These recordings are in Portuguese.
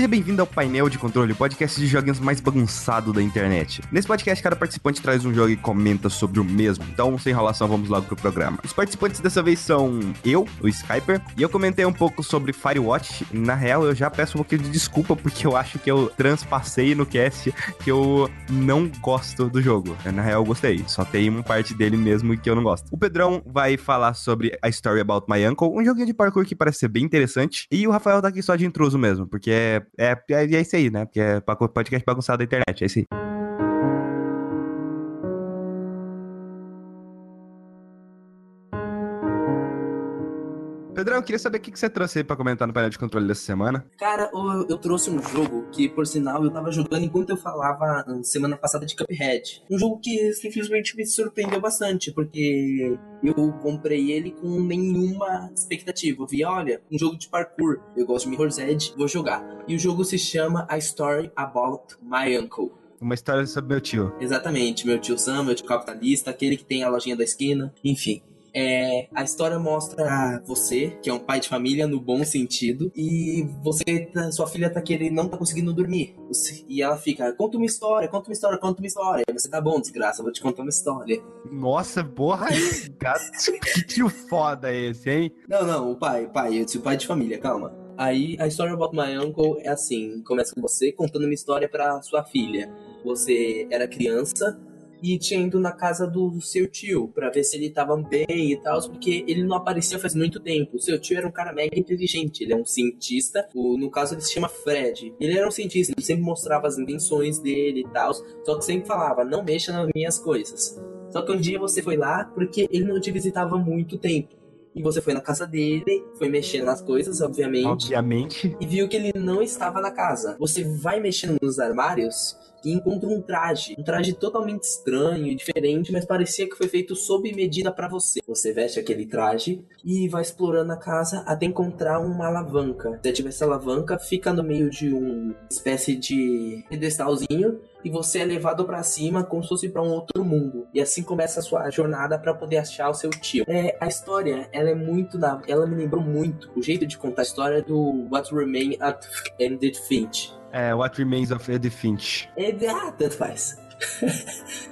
Seja bem-vindo ao Painel de Controle, podcast de joguinhos mais bagunçado da internet. Nesse podcast, cada participante traz um jogo e comenta sobre o mesmo. Então, sem enrolação, vamos logo pro programa. Os participantes dessa vez são eu, o Skyper, e eu comentei um pouco sobre Firewatch. Na real, eu já peço um pouquinho de desculpa, porque eu acho que eu transpassei no cast que eu não gosto do jogo. Na real, eu gostei. Só tem uma parte dele mesmo que eu não gosto. O Pedrão vai falar sobre a Story About My Uncle, um joguinho de parkour que parece ser bem interessante. E o Rafael tá aqui só de intruso mesmo, porque é, é, é, é isso aí, né? Porque é podcast bagunçado da internet, é isso aí. Eu queria saber o que você trouxe aí pra comentar no painel de controle dessa semana. Cara, eu, eu trouxe um jogo que, por sinal, eu tava jogando enquanto eu falava semana passada de Cuphead. Um jogo que simplesmente me surpreendeu bastante, porque eu comprei ele com nenhuma expectativa. Eu vi, olha, um jogo de parkour. Eu gosto de Mirror's Edge, vou jogar. E o jogo se chama A Story About My Uncle. Uma história sobre meu tio. Exatamente, meu tio Sam, meu tio capitalista, aquele que tem a lojinha da esquina, enfim. É, a história mostra você, que é um pai de família no bom sentido, e você, tá, sua filha tá querendo, não tá conseguindo dormir. E ela fica, conta uma história, conta uma história, conta uma história. E você tá bom, desgraça, vou te contar uma história. Nossa, porra, que tio foda esse, hein? Não, não, o pai, pai, o pai de família, calma. Aí a história about my uncle é assim: começa com você contando uma história para sua filha. Você era criança e tinha ido na casa do seu tio para ver se ele tava bem e tal, porque ele não aparecia faz muito tempo. O seu tio era um cara mega inteligente, ele é um cientista, o, no caso ele se chama Fred. Ele era um cientista, ele sempre mostrava as invenções dele e tal, só que sempre falava: não mexa nas minhas coisas. Só que um dia você foi lá porque ele não te visitava há muito tempo. E você foi na casa dele, foi mexendo nas coisas, obviamente. Obviamente. E viu que ele não estava na casa. Você vai mexendo nos armários e encontra um traje, um traje totalmente estranho e diferente, mas parecia que foi feito sob medida para você. Você veste aquele traje e vai explorando a casa até encontrar uma alavanca. Se tiver essa alavanca, fica no meio de uma espécie de pedestalzinho e você é levado para cima como se fosse para um outro mundo. E assim começa a sua jornada para poder achar o seu tio. É, a história, ela é muito da, ela me lembrou muito o jeito de contar a história do What Remains at Edith Finch. É, What Remains of Edith Finch. É, ah, tanto faz.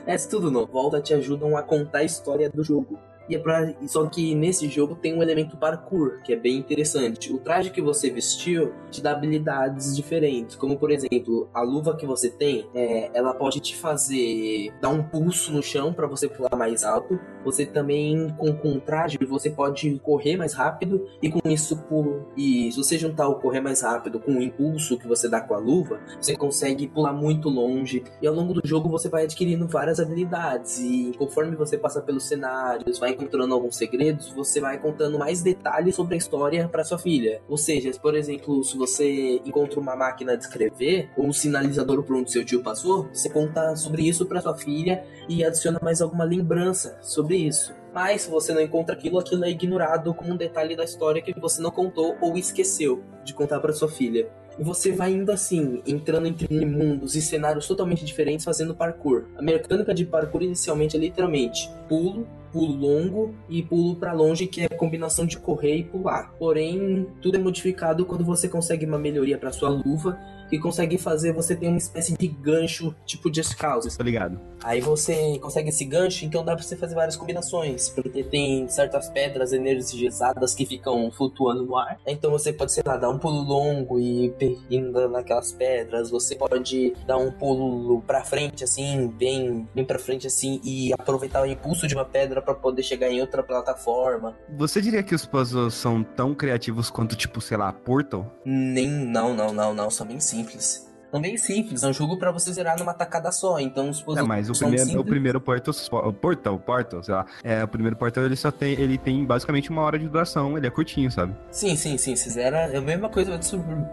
é tudo novo. Volta te ajudam a contar a história do jogo. E é pra... Só que nesse jogo tem um elemento parkour, que é bem interessante. O traje que você vestiu te dá habilidades diferentes, como por exemplo, a luva que você tem, é... ela pode te fazer dar um pulso no chão para você pular mais alto. Você também, com, com o traje, você pode correr mais rápido e com isso, por... e se você juntar o correr mais rápido com o impulso que você dá com a luva, você consegue pular muito longe. E ao longo do jogo você vai adquirindo várias habilidades e conforme você passa pelos cenários, vai encontrando alguns segredos, você vai contando mais detalhes sobre a história para sua filha. Ou seja, por exemplo, se você encontra uma máquina de escrever ou um sinalizador por onde seu tio passou, você conta sobre isso para sua filha e adiciona mais alguma lembrança sobre isso. Mas se você não encontra aquilo, aquilo é ignorado como um detalhe da história que você não contou ou esqueceu de contar para sua filha. E você vai indo assim, entrando entre mundos e cenários totalmente diferentes fazendo parkour. A mecânica de parkour inicialmente é literalmente pulo, pulo longo e pulo para longe, que é a combinação de correr e pular. Porém, tudo é modificado quando você consegue uma melhoria para sua luva que consegue fazer você ter uma espécie de gancho, tipo Just Cause. Tô ligado. Aí você consegue esse gancho, então dá pra você fazer várias combinações. Porque tem certas pedras energizadas que ficam flutuando no ar. Então você pode, sei lá, dar um pulo longo e indo naquelas pedras. Você pode dar um pulo pra frente, assim, bem, bem pra frente, assim, e aproveitar o impulso de uma pedra para poder chegar em outra plataforma. Você diria que os puzzles são tão criativos quanto, tipo, sei lá, Portal? Nem, não, não, não, não, são bem simples simples. Bem simples, é um jogo para você zerar numa tacada só. Então, os É, mas o primeiro, o primeiro Portal, o Portal, Portal, sei lá, é, o primeiro Portal ele só tem, ele tem basicamente uma hora de duração, ele é curtinho, sabe? Sim, sim, sim, se zera, é a mesma coisa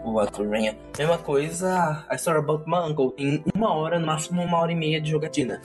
o Rain, mesma coisa a Story About My Uncle, tem uma hora, no máximo uma hora e meia de jogatina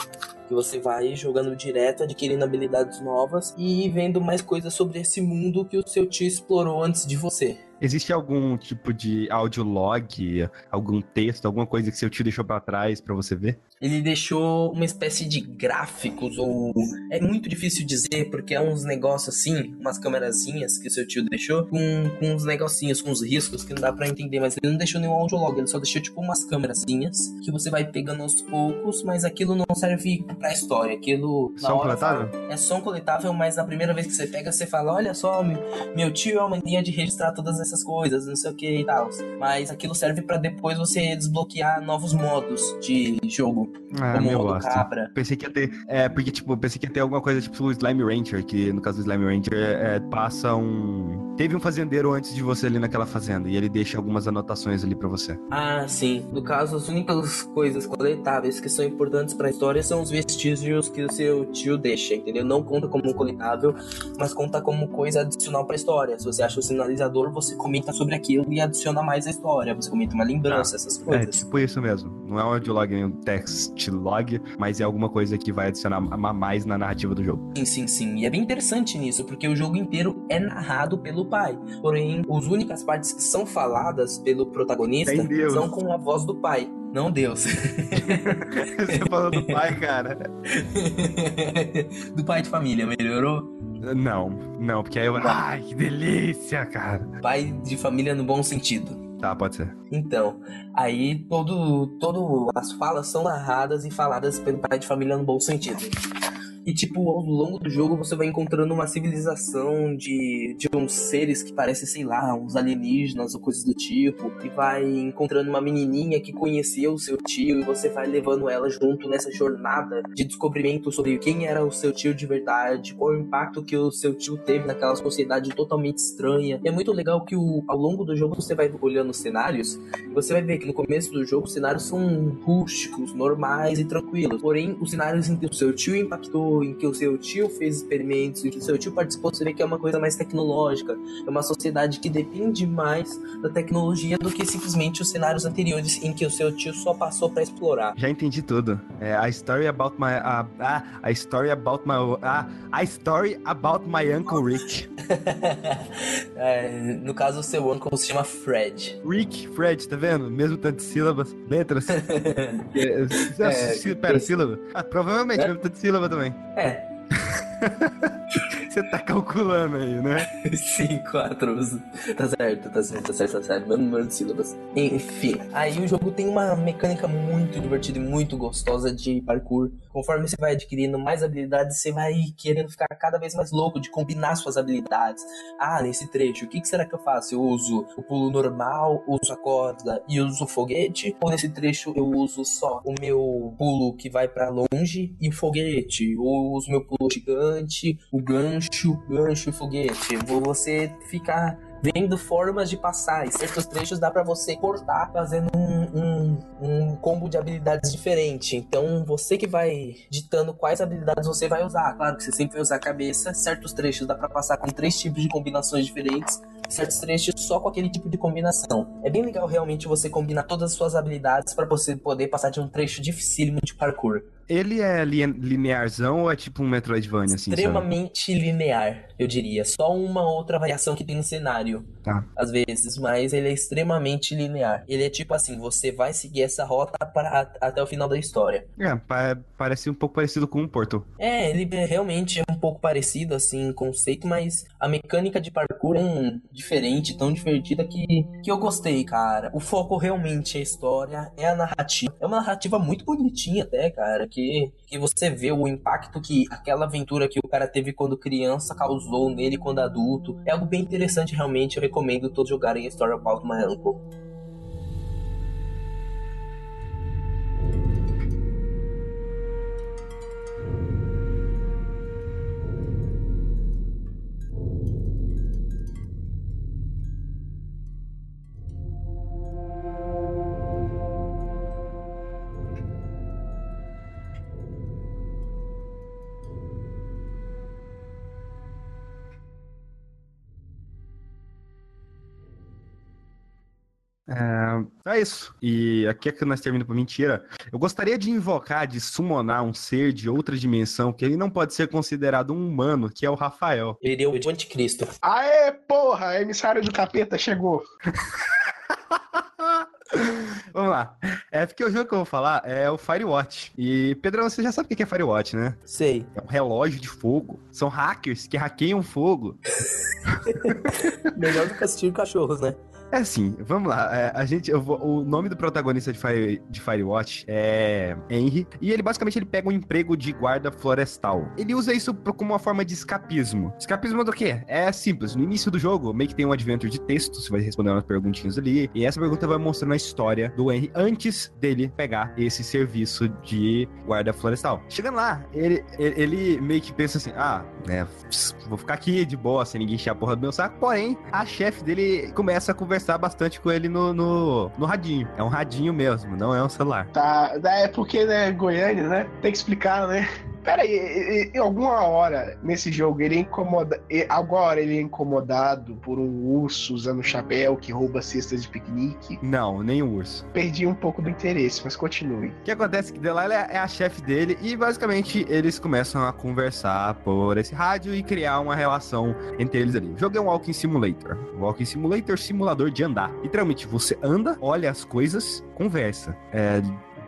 que você vai jogando direto, adquirindo habilidades novas e vendo mais coisas sobre esse mundo que o seu tio explorou antes de você. Existe algum tipo de audiolog, algum texto, alguma coisa que seu tio deixou para trás para você ver? Ele deixou uma espécie de gráficos, ou. É muito difícil dizer, porque é uns negócios assim, umas câmerazinhas que o seu tio deixou, com, com uns negocinhos, com uns riscos que não dá para entender, mas ele não deixou nenhum audiolog, ele só deixou tipo umas câmerazinhas que você vai pegando aos poucos, mas aquilo não serve pra história. Aquilo. Som coletável? É som coletável, mas na primeira vez que você pega, você fala: Olha só, meu, meu tio é uma mania de registrar todas essas coisas, não sei o que e tal. Mas aquilo serve para depois você desbloquear novos modos de jogo. Ah, como o do bosta. cabra. Pensei que ia ter. É, porque, tipo, pensei que ia ter alguma coisa tipo o Slime Rancher, que no caso do Slime Rancher é, é, passa um. Teve um fazendeiro antes de você ali naquela fazenda, e ele deixa algumas anotações ali pra você. Ah, sim. No caso, as únicas coisas coletáveis que são importantes pra história são os vestígios que o seu tio deixa, entendeu? Não conta como coletável, mas conta como coisa adicional pra história. Se você acha o sinalizador, você comenta sobre aquilo e adiciona mais a história. Você comenta uma lembrança, essas É, coisas. tipo isso mesmo. Não é um audiolog nem um text log, mas é alguma coisa que vai adicionar mais na narrativa do jogo. Sim, sim, sim. E é bem interessante nisso, porque o jogo inteiro é narrado pelo pai. Porém, as únicas partes que são faladas pelo protagonista são com a voz do pai. Não Deus. você falou do pai, cara? do pai de família, melhorou? Não, não, porque aí eu. Ai, que delícia, cara. Pai de família no bom sentido. Tá, pode ser. Então, aí todo, todo as falas são narradas e faladas pelo pai de família no bom sentido. E tipo, ao longo do jogo você vai encontrando uma civilização de, de uns seres que parecem, sei lá, uns alienígenas ou coisas do tipo. E vai encontrando uma menininha que conheceu o seu tio e você vai levando ela junto nessa jornada de descobrimento sobre quem era o seu tio de verdade, qual o impacto que o seu tio teve naquela sociedade totalmente estranha. E é muito legal que o, ao longo do jogo você vai olhando os cenários você vai ver que no começo do jogo os cenários são rústicos, normais e tranquilos. Porém, os cenários em que o seu tio impactou, em que o seu tio fez experimentos, em que o seu tio participou, você vê que é uma coisa mais tecnológica. É uma sociedade que depende mais da tecnologia do que simplesmente os cenários anteriores em que o seu tio só passou pra explorar. Já entendi tudo. É a story about my. A, a, a story about my. A, a story about my Uncle Rick. É, no caso, o seu uncle se chama Fred. Rick, Fred, tá vendo? Mesmo tanto de sílabas, letras. É, É, sí- Pera, esse- sílaba? Ah, provavelmente, É? mesmo tanto de sílaba também. É, Você tá calculando aí, né? Sim, quatro. Tá certo, tá certo, tá certo, tá certo. Mesmo número de sílabas. Enfim, aí o jogo tem uma mecânica muito divertida e muito gostosa de parkour. Conforme você vai adquirindo mais habilidades, você vai querendo ficar cada vez mais louco de combinar suas habilidades. Ah, nesse trecho, o que, será que eu faço? Eu uso o pulo normal, uso a corda e uso o foguete? Ou nesse trecho eu uso só o meu pulo que vai pra longe e o foguete? Ou eu uso meu pulo gigante, o gancho, gancho e foguete? Você fica vendo formas de passar. E certos trechos dá pra você cortar fazendo um, um, um combo de habilidades diferente. Então você que vai ditando quais habilidades você vai usar. Claro que você sempre vai usar a cabeça. Certos trechos dá pra passar com três tipos de combinações diferentes. Certos trechos só com aquele tipo de combinação. É bem legal realmente você combinar todas as suas habilidades pra você poder passar de um trecho dificílimo de parkour. Ele é li- linearzão ou é tipo um Metroidvania, assim, sabe? Extremamente linear, eu diria. Só uma outra variação que tem no cenário. Tá. às vezes, mas ele é extremamente linear. Ele é tipo assim, você vai seguir essa rota para até o final da história. É, pa- parece um pouco parecido com um Portal. É, ele é realmente é um pouco parecido assim em conceito, mas a mecânica de parkour é um, diferente, tão divertida que, que eu gostei, cara. O foco realmente é a história, é a narrativa. É uma narrativa muito bonitinha até, cara, que, que você vê o impacto que aquela aventura que o cara teve quando criança causou nele quando adulto. É algo bem interessante realmente, eu recomendo todos jogarem Story About My Uncle. É isso. E aqui é que nós terminamos pra mentira. Eu gostaria de invocar, de summonar um ser de outra dimensão que ele não pode ser considerado um humano, que é o Rafael. Ele é o anticristo. Aê, porra! Emissário do capeta chegou. Vamos lá. É porque o jogo que eu vou falar é o Firewatch. E, Pedrão, você já sabe o que é Firewatch, né? Sei. É um relógio de fogo. São hackers que hackeiam fogo. Melhor do que assistir cachorros, né? É assim, vamos lá. É, a gente, vou, o nome do protagonista de, Fire, de Firewatch é Henry. E ele basicamente ele pega um emprego de guarda florestal. Ele usa isso como uma forma de escapismo. Escapismo do quê? É simples. No início do jogo, meio que tem um adventure de texto. Você vai responder umas perguntinhas ali. E essa pergunta vai mostrando a história do Henry antes dele pegar esse serviço de guarda florestal. Chegando lá, ele, ele, meio que pensa assim: ah, né, vou ficar aqui de boa, sem ninguém encher a porra do meu saco. Porém, a chefe dele começa a conversar bastante com ele no, no, no, radinho. É um radinho mesmo, não é um celular. Tá, é porque, né, Goiânia, né? Tem que explicar, né? Pera aí, em alguma hora nesse jogo ele é incomoda. Agora ele é incomodado por um urso usando chapéu que rouba cestas de piquenique. Não, nem o urso. Perdi um pouco do interesse, mas continue. O que acontece é que Delilah é a chefe dele e basicamente eles começam a conversar por esse rádio e criar uma relação entre eles ali. O jogo é um Walking Simulator. Walking Simulator simulador de andar. Literalmente, você anda, olha as coisas, conversa. É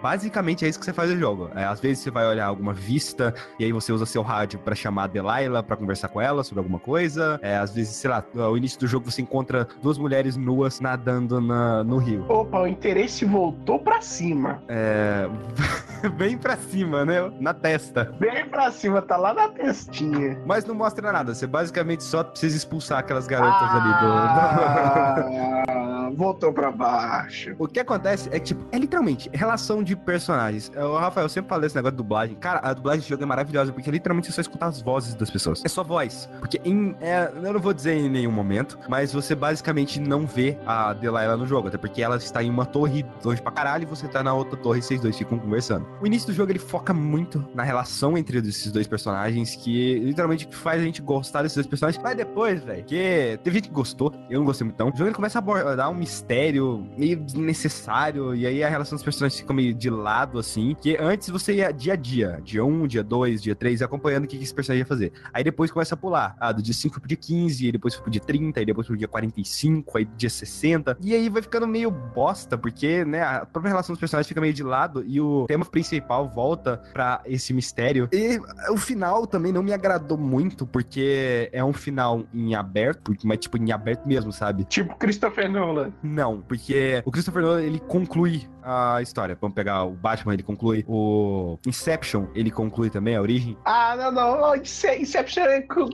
Basicamente é isso que você faz no jogo. É, às vezes você vai olhar alguma vista e aí você usa seu rádio para chamar a Delilah para conversar com ela sobre alguma coisa. É, às vezes, sei lá, no início do jogo você encontra duas mulheres nuas nadando na, no rio. Opa, o interesse voltou para cima. É. Bem pra cima, né? Na testa. Bem pra cima, tá lá na testinha. Mas não mostra nada. Você basicamente só precisa expulsar aquelas garotas ah, ali do. voltou pra baixo. O que acontece é que, tipo, é literalmente relação de personagens. O Rafael, sempre falei esse negócio de dublagem. Cara, a dublagem de jogo é maravilhosa, porque literalmente você só escuta as vozes das pessoas. É só voz. Porque em. É, eu não vou dizer em nenhum momento, mas você basicamente não vê a Delilah no jogo. Até porque ela está em uma torre longe pra caralho e você tá na outra torre e vocês dois ficam conversando. O início do jogo ele foca muito na relação entre esses dois personagens, que literalmente faz a gente gostar desses dois personagens. Mas depois, velho, que teve gente que gostou, eu não gostei muito então. O jogo ele começa a abordar um mistério meio desnecessário, e aí a relação dos personagens fica meio de lado, assim, que antes você ia dia a dia, dia 1, dia 2, dia 3, acompanhando o que, que esse personagem ia fazer. Aí depois começa a pular, ah, do dia 5 pro dia 15, aí depois pro dia 30, aí depois pro dia 45, aí dia 60, e aí vai ficando meio bosta, porque, né, a própria relação dos personagens fica meio de lado, e o tema principal volta para esse mistério. E o final também não me agradou muito, porque é um final em aberto, mas tipo, em aberto mesmo, sabe? Tipo Christopher Nolan. Não, porque o Christopher Nolan, ele conclui a história. Vamos pegar o Batman, ele conclui. O Inception, ele conclui também a origem. Ah, não, não. Inception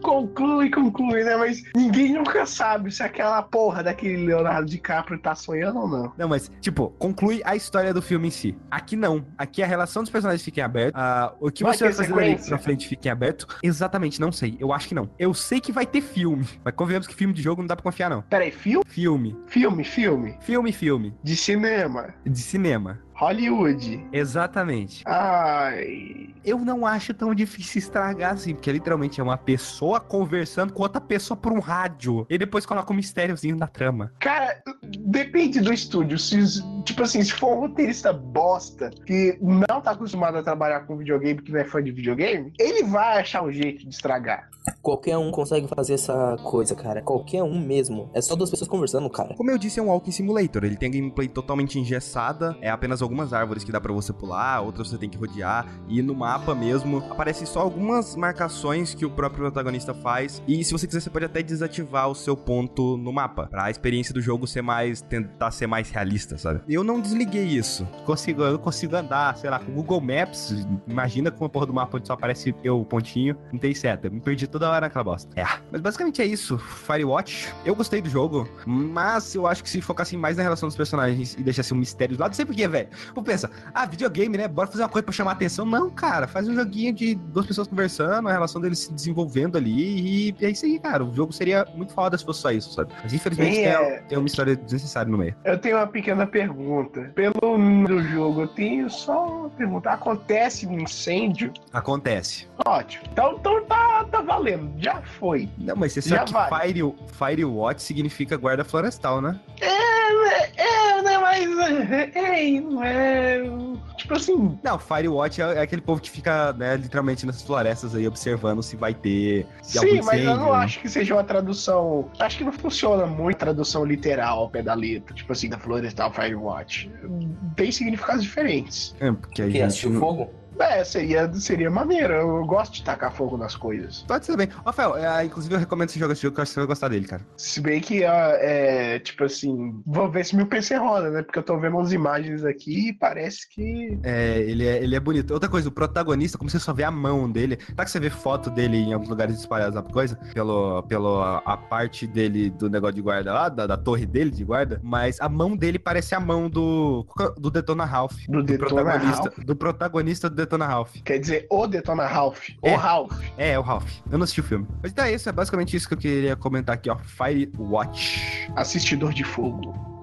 conclui, conclui, né? Mas ninguém nunca sabe se aquela porra daquele Leonardo DiCaprio tá sonhando ou não. Não, mas, tipo, conclui a história do filme em si. Aqui não. Aqui a relação dos personagens fica em aberto. Uh, o que vai você vai fazer pra frente fica em aberto. Exatamente, não sei. Eu acho que não. Eu sei que vai ter filme. Mas convenhamos que filme de jogo não dá pra confiar, não. Peraí, filme? Filme. Filme, filme. Filme, filme. De cinema. De cinema cinema. Hollywood. Exatamente. Ai. Eu não acho tão difícil estragar assim, porque literalmente é uma pessoa conversando com outra pessoa por um rádio. E depois coloca um mistériozinho na trama. Cara, depende do estúdio. Se, tipo assim, se for um roteirista bosta que não tá acostumado a trabalhar com videogame, que não é fã de videogame, ele vai achar um jeito de estragar. Qualquer um consegue fazer essa coisa, cara. Qualquer um mesmo. É só duas pessoas conversando, cara. Como eu disse, é um Walking Simulator. Ele tem a gameplay totalmente engessada. É apenas algumas árvores que dá para você pular, outras você tem que rodear. E no mapa mesmo, aparecem só algumas marcações que o próprio protagonista faz. E se você quiser, você pode até desativar o seu ponto no mapa. Pra experiência do jogo ser mais. tentar ser mais realista, sabe? Eu não desliguei isso. Consigo, eu consigo andar, sei lá, com o Google Maps. Imagina com a porra do mapa onde só aparece eu, o pontinho. Não tem seta. Me perdi toda hora naquela bosta. É. Mas basicamente é isso. Firewatch. Eu gostei do jogo, mas eu acho que se focassem mais na relação dos personagens e deixassem um mistério do lado, não sei porquê, velho. Pensa, ah, videogame, né? Bora fazer uma coisa pra chamar atenção. Não, cara, faz um joguinho de duas pessoas conversando, a relação deles se desenvolvendo ali, e é isso aí, cara. O jogo seria muito foda se fosse só isso, sabe? Mas infelizmente Sim, é... tem, tem, uma história desnecessária no meio. Eu tenho uma pequena pergunta. Pelo do jogo, eu tenho só uma pergunta. Acontece um incêndio? Acontece. Ótimo. Então, então tá, tá valendo. Já foi. Não, mas você sabe que Fire, Firewatch significa guarda florestal, né? É, é, né? mas. É, não é. Tipo assim. Não, Firewatch é, é aquele povo que fica, né, literalmente nessas florestas aí observando se vai ter. Sim, mas eu não né? acho que seja uma tradução. Acho que não funciona muito tradução literal ao pé da letra. Tipo assim, da Florestal Firewatch. Tem significados diferentes. É, porque a que gente. fogo? É, seria, seria maneiro. Eu gosto de tacar fogo nas coisas. Pode ser também. Rafael, é, inclusive eu recomendo você jogar esse jogo que eu acho que você vai gostar dele, cara. Se bem que, ah, é, tipo assim, vou ver se meu PC roda, né? Porque eu tô vendo umas imagens aqui e parece que. É, ele é, ele é bonito. Outra coisa, o protagonista, como você só vê a mão dele, tá que você vê foto dele em alguns lugares espalhados na coisa, pelo, pelo a, a parte dele do negócio de guarda lá, da, da torre dele de guarda, mas a mão dele parece a mão do, do Detona Ralph. Do Detona protagonista, Ralph? Do protagonista do Detona Ralph. Quer dizer, o Detona Ralph. É. O Ralph. É, é o Ralph. Eu não assisti o filme. Mas é isso, é basicamente isso que eu queria comentar aqui, ó. Firewatch. Assistidor de fogo.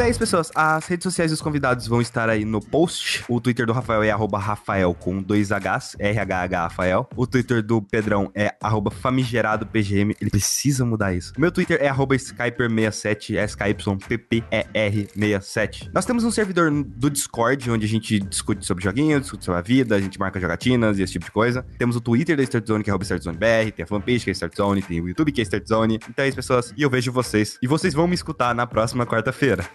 Então é isso, pessoas. As redes sociais dos convidados vão estar aí no post. O Twitter do Rafael é arroba Rafael com dois Hs, RHH Rafael. O Twitter do Pedrão é arroba famigeradopgm. Ele precisa mudar isso. O meu Twitter é arroba Skyper67, SKYPPER67. Nós temos um servidor do Discord, onde a gente discute sobre joguinhos, discute sobre a vida, a gente marca jogatinas e esse tipo de coisa. Temos o Twitter da Start Zone, que é arroba Start Zone BR, tem a fanpage que é Start Zone, tem o YouTube que é Start Zone. Então é isso, pessoas. E eu vejo vocês. E vocês vão me escutar na próxima quarta-feira.